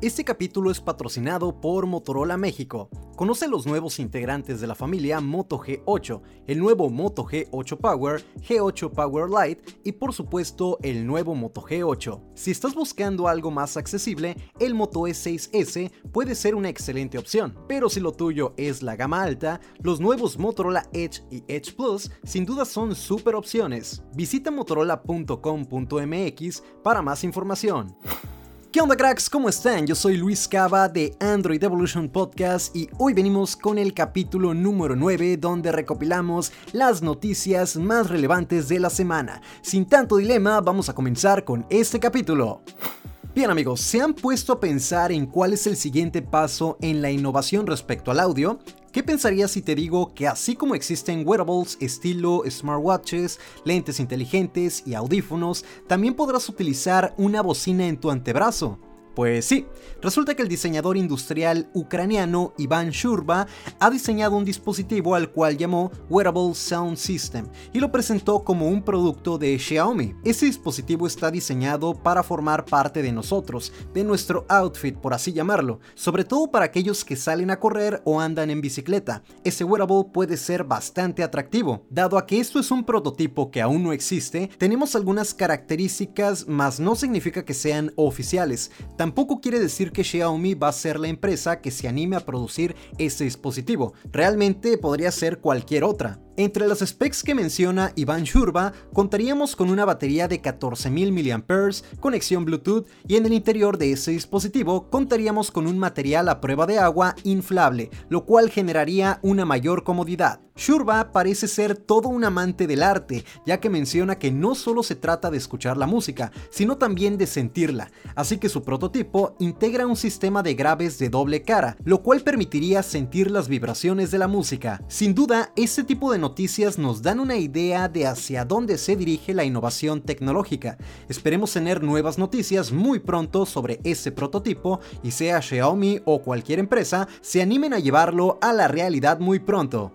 Este capítulo es patrocinado por Motorola México. Conoce los nuevos integrantes de la familia Moto G8, el nuevo Moto G8 Power, G8 Power Lite y por supuesto el nuevo Moto G8. Si estás buscando algo más accesible, el Moto E6S puede ser una excelente opción, pero si lo tuyo es la gama alta, los nuevos Motorola Edge y Edge Plus sin duda son super opciones. Visita motorola.com.mx para más información. ¿Qué onda cracks? ¿Cómo están? Yo soy Luis Cava de Android Evolution Podcast y hoy venimos con el capítulo número 9 donde recopilamos las noticias más relevantes de la semana. Sin tanto dilema, vamos a comenzar con este capítulo. Bien amigos, ¿se han puesto a pensar en cuál es el siguiente paso en la innovación respecto al audio? ¿Qué pensarías si te digo que así como existen wearables estilo smartwatches, lentes inteligentes y audífonos, también podrás utilizar una bocina en tu antebrazo? Pues sí, resulta que el diseñador industrial ucraniano Iván Shurba ha diseñado un dispositivo al cual llamó Wearable Sound System y lo presentó como un producto de Xiaomi. Este dispositivo está diseñado para formar parte de nosotros, de nuestro outfit por así llamarlo, sobre todo para aquellos que salen a correr o andan en bicicleta. Ese wearable puede ser bastante atractivo. Dado a que esto es un prototipo que aún no existe, tenemos algunas características, mas no significa que sean oficiales. Tampoco quiere decir que Xiaomi va a ser la empresa que se anime a producir este dispositivo, realmente podría ser cualquier otra. Entre las specs que menciona Iván Shurba, contaríamos con una batería de 14.000 mAh, conexión Bluetooth y en el interior de ese dispositivo contaríamos con un material a prueba de agua inflable, lo cual generaría una mayor comodidad. Shurba parece ser todo un amante del arte, ya que menciona que no solo se trata de escuchar la música, sino también de sentirla, así que su prototipo integra un sistema de graves de doble cara, lo cual permitiría sentir las vibraciones de la música. Sin duda, este tipo de noticias nos dan una idea de hacia dónde se dirige la innovación tecnológica. Esperemos tener nuevas noticias muy pronto sobre ese prototipo y sea Xiaomi o cualquier empresa se animen a llevarlo a la realidad muy pronto.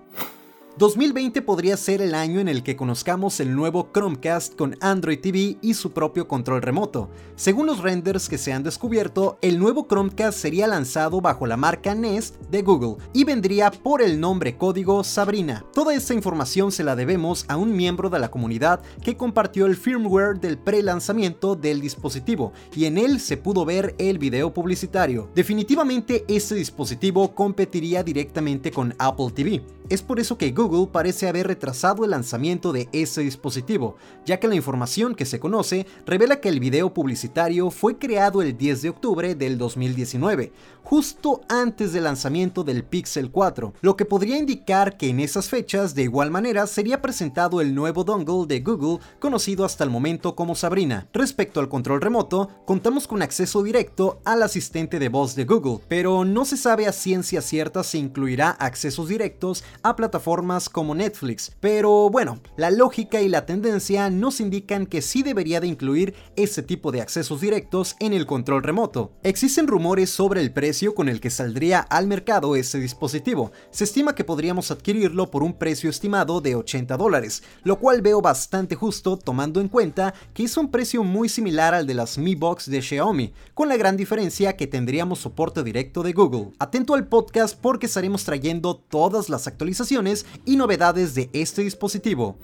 2020 podría ser el año en el que conozcamos el nuevo Chromecast con Android TV y su propio control remoto. Según los renders que se han descubierto, el nuevo Chromecast sería lanzado bajo la marca Nest de Google y vendría por el nombre código Sabrina. Toda esta información se la debemos a un miembro de la comunidad que compartió el firmware del pre-lanzamiento del dispositivo y en él se pudo ver el video publicitario. Definitivamente este dispositivo competiría directamente con Apple TV. Es por eso que Google parece haber retrasado el lanzamiento de ese dispositivo, ya que la información que se conoce revela que el video publicitario fue creado el 10 de octubre del 2019, justo antes del lanzamiento del Pixel 4, lo que podría indicar que en esas fechas de igual manera sería presentado el nuevo dongle de Google conocido hasta el momento como Sabrina. Respecto al control remoto, contamos con acceso directo al asistente de voz de Google, pero no se sabe a ciencia cierta si incluirá accesos directos a plataformas como Netflix, pero bueno, la lógica y la tendencia nos indican que sí debería de incluir ese tipo de accesos directos en el control remoto. Existen rumores sobre el precio con el que saldría al mercado ese dispositivo. Se estima que podríamos adquirirlo por un precio estimado de 80 dólares, lo cual veo bastante justo tomando en cuenta que es un precio muy similar al de las Mi Box de Xiaomi, con la gran diferencia que tendríamos soporte directo de Google. Atento al podcast porque estaremos trayendo todas las actualizaciones y novedades de este dispositivo.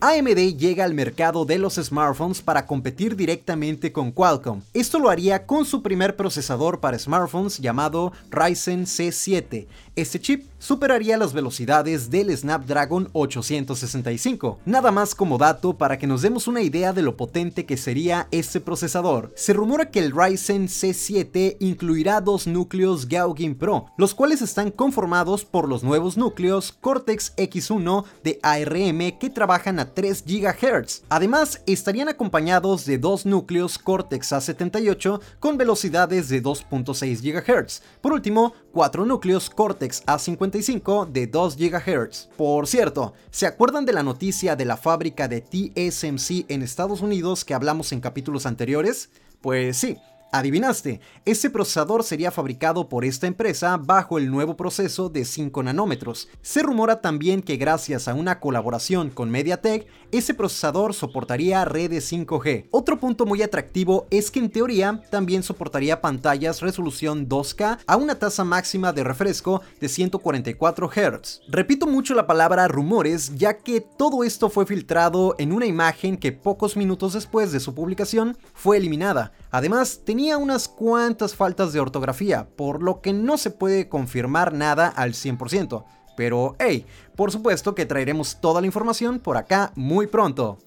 AMD llega al mercado de los smartphones para competir directamente con Qualcomm. Esto lo haría con su primer procesador para smartphones llamado Ryzen C7. Este chip superaría las velocidades del Snapdragon 865. Nada más como dato para que nos demos una idea de lo potente que sería este procesador. Se rumora que el Ryzen C7 incluirá dos núcleos Gauguin Pro, los cuales están conformados por los nuevos núcleos Cortex X1 de ARM que trabajan a 3 GHz. Además, estarían acompañados de dos núcleos Cortex A78 con velocidades de 2.6 GHz. Por último, cuatro núcleos Cortex A55 de 2 GHz. Por cierto, ¿se acuerdan de la noticia de la fábrica de TSMC en Estados Unidos que hablamos en capítulos anteriores? Pues sí, Adivinaste, ese procesador sería fabricado por esta empresa bajo el nuevo proceso de 5 nanómetros. Se rumora también que gracias a una colaboración con MediaTek, ese procesador soportaría redes 5G. Otro punto muy atractivo es que en teoría también soportaría pantallas resolución 2K a una tasa máxima de refresco de 144 Hz. Repito mucho la palabra rumores ya que todo esto fue filtrado en una imagen que pocos minutos después de su publicación fue eliminada. Además, tenía unas cuantas faltas de ortografía, por lo que no se puede confirmar nada al 100%. Pero hey, por supuesto que traeremos toda la información por acá muy pronto.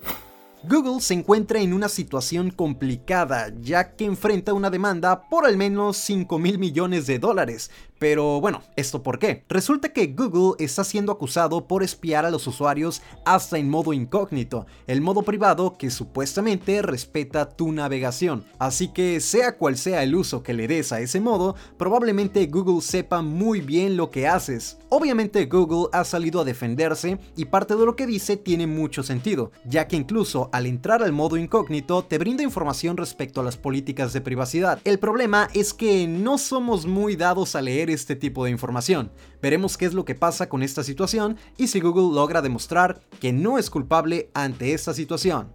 Google se encuentra en una situación complicada, ya que enfrenta una demanda por al menos 5 mil millones de dólares, pero bueno, ¿esto por qué? Resulta que Google está siendo acusado por espiar a los usuarios hasta en modo incógnito, el modo privado que supuestamente respeta tu navegación. Así que sea cual sea el uso que le des a ese modo, probablemente Google sepa muy bien lo que haces. Obviamente Google ha salido a defenderse y parte de lo que dice tiene mucho sentido, ya que incluso al entrar al modo incógnito te brinda información respecto a las políticas de privacidad. El problema es que no somos muy dados a leer este tipo de información. Veremos qué es lo que pasa con esta situación y si Google logra demostrar que no es culpable ante esta situación.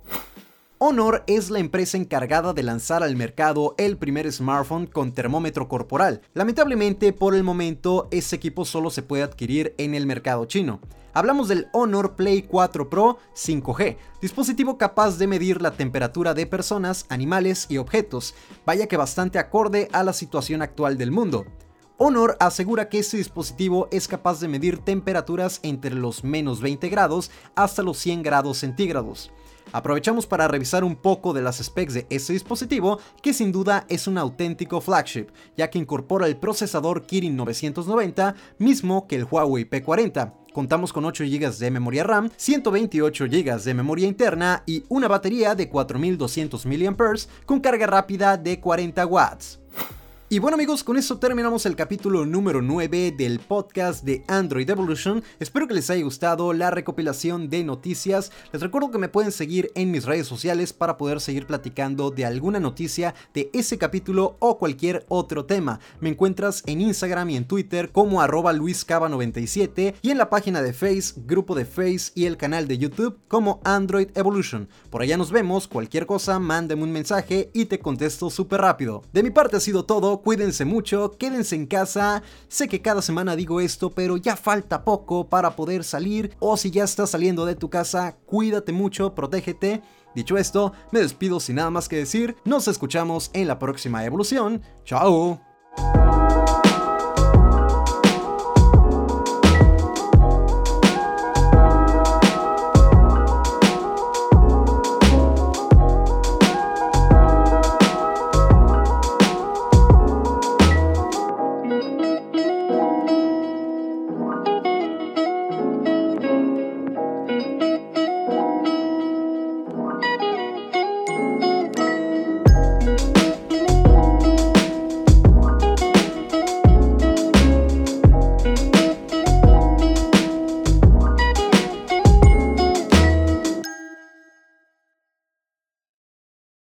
Honor es la empresa encargada de lanzar al mercado el primer smartphone con termómetro corporal. Lamentablemente, por el momento, ese equipo solo se puede adquirir en el mercado chino. Hablamos del Honor Play 4 Pro 5G, dispositivo capaz de medir la temperatura de personas, animales y objetos, vaya que bastante acorde a la situación actual del mundo. Honor asegura que este dispositivo es capaz de medir temperaturas entre los menos 20 grados hasta los 100 grados centígrados. Aprovechamos para revisar un poco de las specs de este dispositivo, que sin duda es un auténtico flagship, ya que incorpora el procesador Kirin 990, mismo que el Huawei P40. Contamos con 8 GB de memoria RAM, 128 GB de memoria interna y una batería de 4200 mAh con carga rápida de 40 watts. Y bueno amigos, con esto terminamos el capítulo número 9 del podcast de Android Evolution. Espero que les haya gustado la recopilación de noticias. Les recuerdo que me pueden seguir en mis redes sociales para poder seguir platicando de alguna noticia de ese capítulo o cualquier otro tema. Me encuentras en Instagram y en Twitter como arroba luiscava97 y en la página de Face, grupo de Face y el canal de YouTube como Android Evolution. Por allá nos vemos, cualquier cosa, mándame un mensaje y te contesto súper rápido. De mi parte ha sido todo cuídense mucho, quédense en casa. Sé que cada semana digo esto, pero ya falta poco para poder salir. O si ya estás saliendo de tu casa, cuídate mucho, protégete. Dicho esto, me despido sin nada más que decir. Nos escuchamos en la próxima evolución. Chao.